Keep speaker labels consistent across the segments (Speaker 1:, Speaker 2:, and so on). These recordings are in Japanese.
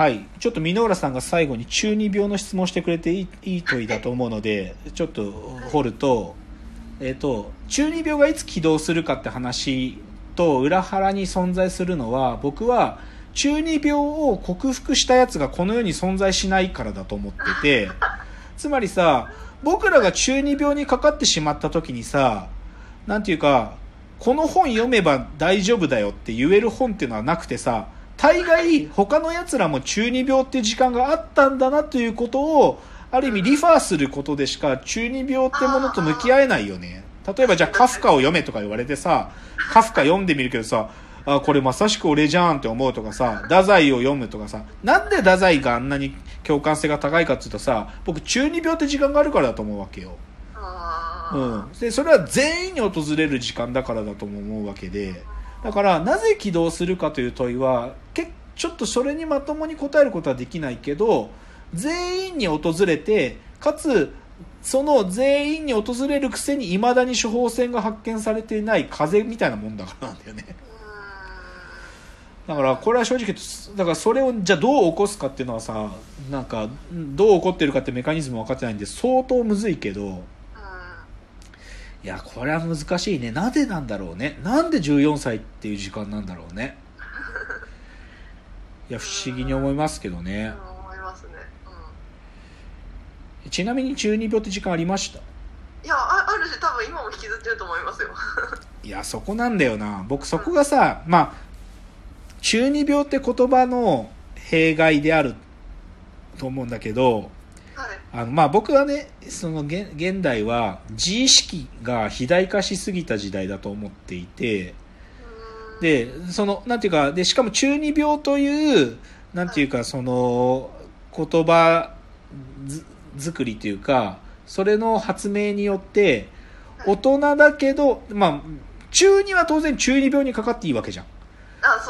Speaker 1: はい。ちょっと箕浦さんが最後に中二病の質問してくれていいいい問いだと思うので、ちょっと掘ると、えっ、と、中二病がいつ起動するかって話と裏腹に存在するのは、僕は中二病を克服したやつがこの世に存在しないからだと思ってて、つまりさ、僕らが中二病にかかってしまった時にさ、なんていうか、この本読めば大丈夫だよって言える本っていうのはなくてさ、大概他の奴らも中二病っていう時間があったんだなということを、ある意味リファーすることでしか中二病ってものと向き合えないよね。例えばじゃあカフカを読めとか言われてさ、カフカ読んでみるけどさ、あ、これまさしく俺じゃんって思うとかさ、太宰を読むとかさ、なんで太宰があんなに共感性が高いかっていうとさ、僕中二病って時間があるからだと思うわけよ。うん。で、それは全員に訪れる時間だからだとも思うわけで、だから、なぜ起動するかという問いは、けちょっとそれにまともに答えることはできないけど、全員に訪れて、かつ、その全員に訪れるくせに未だに処方箋が発見されていない風邪みたいなもんだからなんだよね。だからこれは正直だからそれをじゃあどう起こすかっていうのはさなんかどう起こってるかってメカニズム分かってないんで相当むずいけどいやこれは難しいね。なぜなんだろうね。なんで14歳っていう時間なんだろうね。いや不思議に思いますけどね。
Speaker 2: うん思いますね。うん。
Speaker 1: ちなみに中二病って時間ありました？
Speaker 2: いやああるし多分今も引きずってると思いますよ。
Speaker 1: いやそこなんだよな。僕そこがさまあ中二病って言葉の弊害であると思うんだけど
Speaker 2: はい
Speaker 1: あのまあ僕はねその現現代は自意識が肥大化しすぎた時代だと思っていて
Speaker 2: うん
Speaker 1: でそのなんていうかでしかも中二病というなんていうかその言葉ず作りというかそれの発明によって大人だけどまあ中二は当然中二病にかかっていいわけじゃん。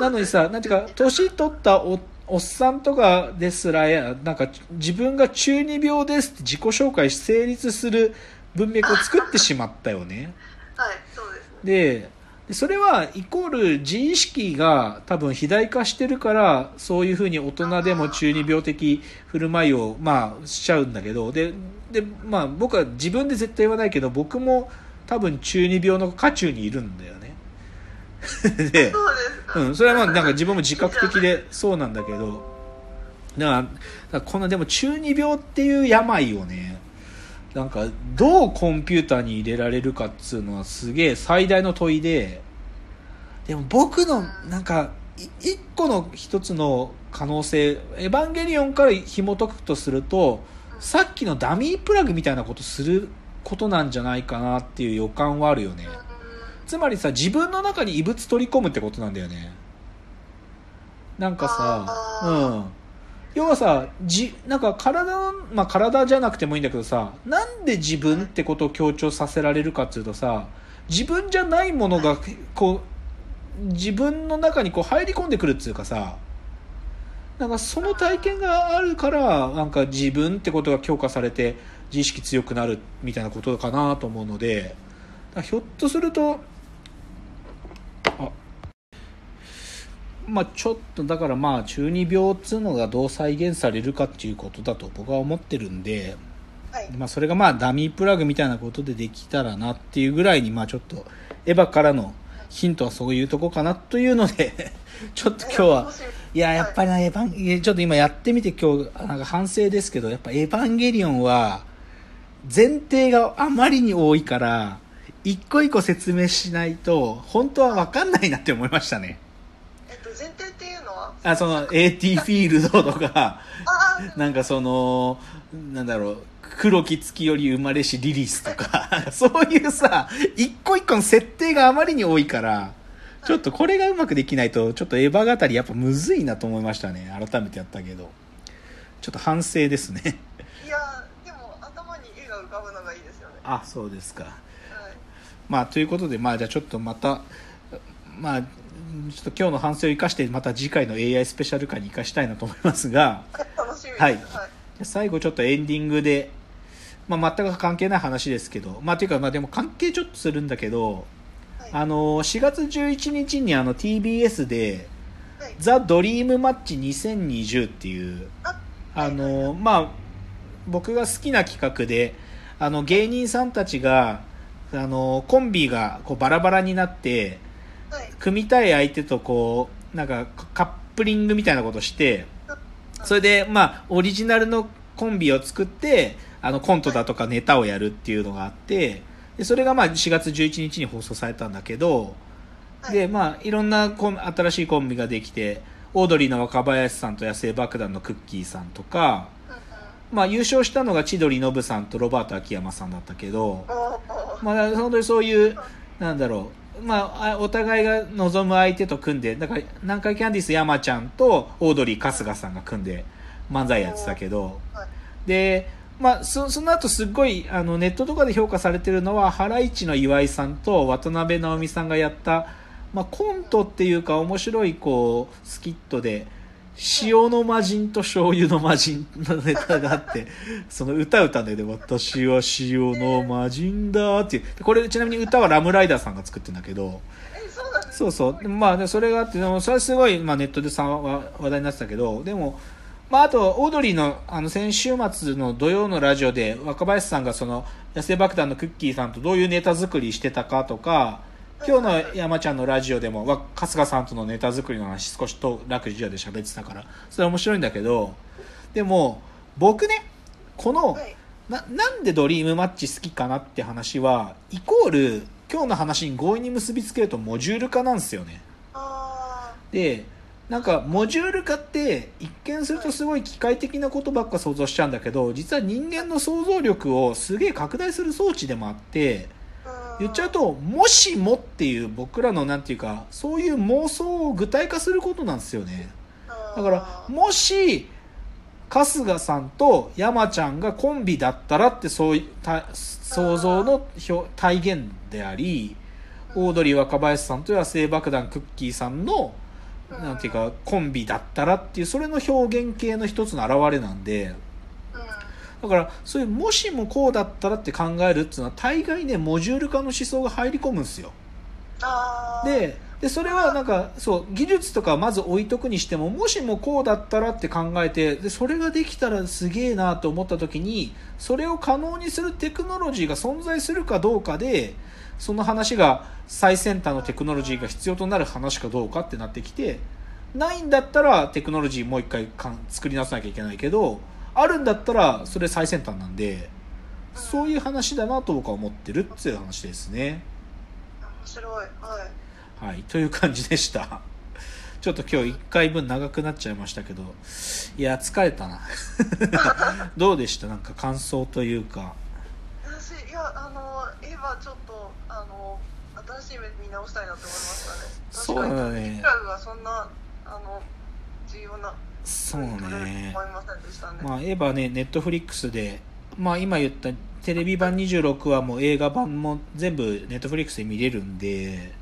Speaker 1: なのにさ、なんていうか、年取ったおおっさんとかですらや、なんか自分が中二病ですって自己紹介し成立する文脈を作ってしまったよね。
Speaker 2: はいそうですね
Speaker 1: で、でそれはイコール自意識が多分肥大化してるから、そういうふうに大人でも中二病的振る舞いを、まあ、しちゃうんだけど、で、で、まあ僕は自分で絶対言わないけど、僕も多分中二病の渦中にいるんだよね。で、
Speaker 2: そうですか
Speaker 1: うん、それはまあなんか自分も自覚的でそうなんだけど、だから、このでも中二病っていう病をね、なんかどうコンピューターに入れられるかっつうのはすげえ最大の問いで、でも僕のなんかい一個の一つの可能性、エヴァンゲリオンから紐解くとすると、さっきのダミープラグみたいなことすることなんじゃないかなっていう予感はあるよね。つまりさ自分の中に異物取り込むってことなんだよね。なんかさうん。要はさじなんか体のまあ体じゃなくてもいいんだけどさなんで自分ってことを強調させられるかっていうとさ自分じゃないものがこう自分の中にこう入り込んでくるっていうかさなんかその体験があるからなんか自分ってことが強化されて自意識強くなるみたいなことかなと思うのでひょっとするとまあちょっとだからまあ中二病っつうのがどう再現されるかっていうことだと僕は思ってるんで、
Speaker 2: はい。
Speaker 1: まあ、それがまあダミープラグみたいなことでできたらなっていうぐらいにまあちょっとエヴァからのヒントはそういうとこかなというので ちょっと今日はい。ややっぱりなエヴァンちょっと今やってみて今日なんか反省ですけどやっぱエヴァンゲリオンは前提があまりに多いから一個一個説明しないと本当は分かんないなって思いましたね
Speaker 2: えっと前提っていうのは
Speaker 1: あその AT フィールドとかなんかそのなんだろう黒き月より生まれしリリスとか そういうさ一個一個の設定があまりに多いからちょっとこれがうまくできないとちょっとエヴァ語りやっぱむずいなと思いましたね。改めてやったけど。ちょっと反省ですね。
Speaker 2: いやでも頭に絵が浮かぶのがいいですよね。
Speaker 1: あそうですか。
Speaker 2: はい。
Speaker 1: まあということでまあじゃあちょっとまたまあちょっと今日の反省を生かしてまた次回の AI スペシャル回に生かしたいなと思いますが
Speaker 2: 楽しみです。
Speaker 1: はい。
Speaker 2: はい。
Speaker 1: 最後ちょっとエンディングで、まあ、全く関係ない話ですけど、まあ、というか、まあ、でも関係ちょっとするんだけど、
Speaker 2: はい。
Speaker 1: あの、4月11日にあの TBS で、
Speaker 2: はい。
Speaker 1: ザ・ドリームマッチ2020っていう
Speaker 2: あ
Speaker 1: あのまあ僕が好きな企画であの芸人さんたちがあのコンビがこうバラバラになって
Speaker 2: はい
Speaker 1: 組みたい相手とこうなんかカップリングみたいなことしてそれでまあオリジナルのコンビを作ってあのコントだとかネタをやるっていうのがあってでそれがまあ4月11日に放送されたんだけどでまあいろんなコン新しいコンビができてオードリーの若林さんと野生爆弾のクッキーさんとか、まあ、優勝したのが千鳥ノブさんとロバート秋山さんだったけど、まあ、本当にそういうなんだろうまあ、あお互いが望む相手と組んでだから南海キャンディース山ちゃんとオードリー春日さんが組んで漫才やってたけど
Speaker 2: はい。
Speaker 1: で、まあ、そその後すっごいあのネットとかで評価されてるのはハライチの岩井さんと渡辺直美さんがやった、まあ、コントっていうか面白いこうスキットで塩の魔人と醤油の魔人のネタがあってその歌歌うんだけど「私は塩の魔人だ」っていう。これちなみに歌はラムライダーさんが作ってるんだけど
Speaker 2: そう
Speaker 1: そう。まあそれがあってでもそれはすごい、まあ、ネットでさ話題になってたけどでも、まあ、あとオードリーのあの先週末の土曜のラジオで若林さんがその野生爆弾のクッキーさんとどういうネタ作りしてたかとか今日の山ちゃんのラジオでもわ春日さんとのネタ作りの話少しと楽ジオで喋ってたからそれは面白いんだけどでも僕ねこの、
Speaker 2: はい。
Speaker 1: ななんでドリームマッチ好きかなって話はイコール今日の話に強引に結びつけるとモジュール化なんですよね。
Speaker 2: あ
Speaker 1: でなんかモジュール化って一見するとすごい機械的なことばっか想像しちゃうんだけど実は人間の想像力をすげえ拡大する装置でもあって
Speaker 2: ー
Speaker 1: 言っちゃうともしもっていう僕らのなんていうかそういう妄想を具体化することなんですよね。だからもし春日さんと山ちゃんがコンビだったらってそうい想像の表体現でありオードリー若林さんと野生爆弾クッキーさんのなんていうかコンビだったらっていうそれの表現系の一つの表れなんで
Speaker 2: うん
Speaker 1: だからそういうもしもこうだったらって考えるっていうのは大概ねモジュール化の思想が入り込むんですよ。ででそれはなんかそう技術とかはまず置いとくにしてももしもこうだったらって考えてでそれができたらすげえなと思った時にそれを可能にするテクノロジーが存在するかどうかでその話が最先端のテクノロジーが必要となる話かどうかってなってきてないんだったらテクノロジーもう一回かん作り直さなきゃいけないけどあるんだったらそれ最先端なんでそういう話だなと僕は思ってるっていう話ですね。
Speaker 2: 面白いはい
Speaker 1: はい、という感じでした。ちょっと今日1回分長くなっちゃいましたけど、いや、疲れたな。どうでした？なんか感想というか。
Speaker 2: 私いやあのエヴァちょっとあの新しい目で見直したいなと思いましたね
Speaker 1: そうだね
Speaker 2: 確かにクラブはそんなあの重要な
Speaker 1: そうね。
Speaker 2: ま
Speaker 1: あ、エヴァね、ネットフリックスで、まあ今言ったテレビ版26話も映画版も全部ネットフリックスで見れるんで、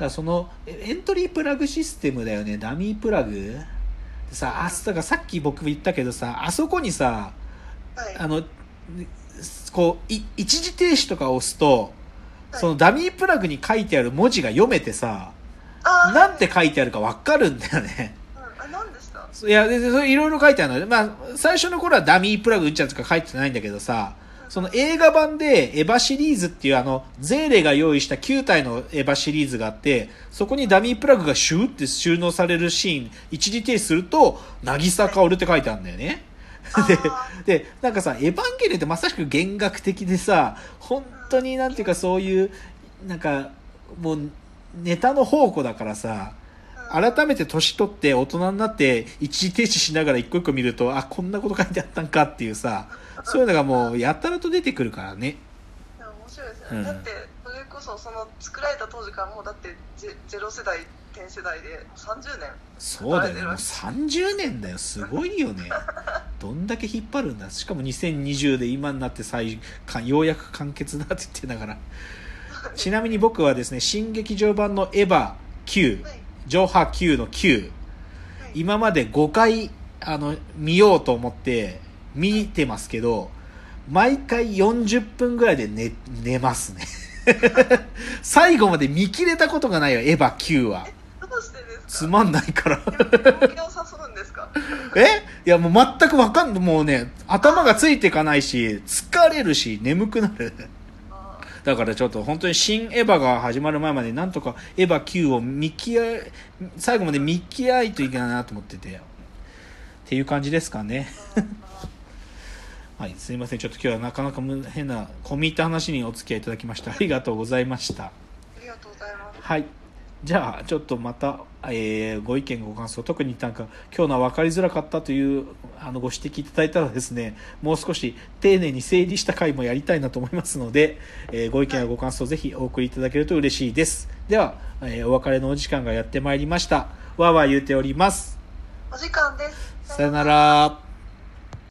Speaker 1: だそのえエントリープラグシステムだよね、ダミープラグ。でさ、あ、だからさっき僕言ったけどさ、あそこにさ、
Speaker 2: はい。
Speaker 1: あの、こう、い一時停止とか押すと、
Speaker 2: はい。
Speaker 1: そのダミープラグに書いてある文字が読めてさ、なんて書いてあるかわかるんだよね。いや、ででそれいろいろ書いてあるので、まあ、最初の頃はダミープラグ打っちゃうとか書いてないんだけどさ、その映画版でエヴァシリーズっていうあの、ゼーレが用意した9体のエヴァシリーズがあって、そこにダミープラグがシューって収納されるシーン、一時停止すると、渚薫って書いてあるんだよね。で
Speaker 2: あ、
Speaker 1: で、なんかさ、エヴァンゲリオンってまさしく弦楽的でさ、本当になんていうかそういう、なんか、もう、ネタの宝庫だからさ、
Speaker 2: うん
Speaker 1: 改めて年取って大人になって一時停止しながら一個一個見ると、あ、こんなこと書いてあったんかっていうさ、そういうのがもうやたらと出てくるからね。
Speaker 2: 面白いですね、
Speaker 1: うん
Speaker 2: だってそれこそその作られた当時からもうだってゼゼロ世代10世代で30年
Speaker 1: そうだよね。もう30年だよ。すごいよね。どんだけ引っ張るんだ。しかも2020で今になって再かようやく完結だって言ってながら。ちなみに僕はですね、新劇場版のエヴァ9、
Speaker 2: はい
Speaker 1: ジョハ9の9、
Speaker 2: はい。
Speaker 1: 今まで5回、あの、見ようと思って見てますけど、毎回40分ぐらいで寝、寝ますね。最後まで見切れたことがないよ、エヴァ9は。つまんないから。え？いやもう全くわかんないもうね頭がついていかないし疲れるし眠くなる。
Speaker 2: あ
Speaker 1: だからちょっと本当に新エヴァが始まる前までなんとかエヴァ9を見極え最後まで見極えといけないなと思ってて。っていう感じですかね。はいすいません。ちょっと今日はなかなかむ変な込み入った話にお付き合いいただきましたありがとうございました。
Speaker 2: ありがとうございます。
Speaker 1: はいじゃあちょっとまた、えーご意見ご感想特になんか今日のは分かりづらかったというあのご指摘いただいたらですねもう少し丁寧に整理した回もやりたいなと思いますので、えーご意見やご感想ぜひお送りいただけると嬉しいです。では、えーお別れのお時間がやってまいりました。わーわー言うております。
Speaker 2: お時間です。
Speaker 1: さよなら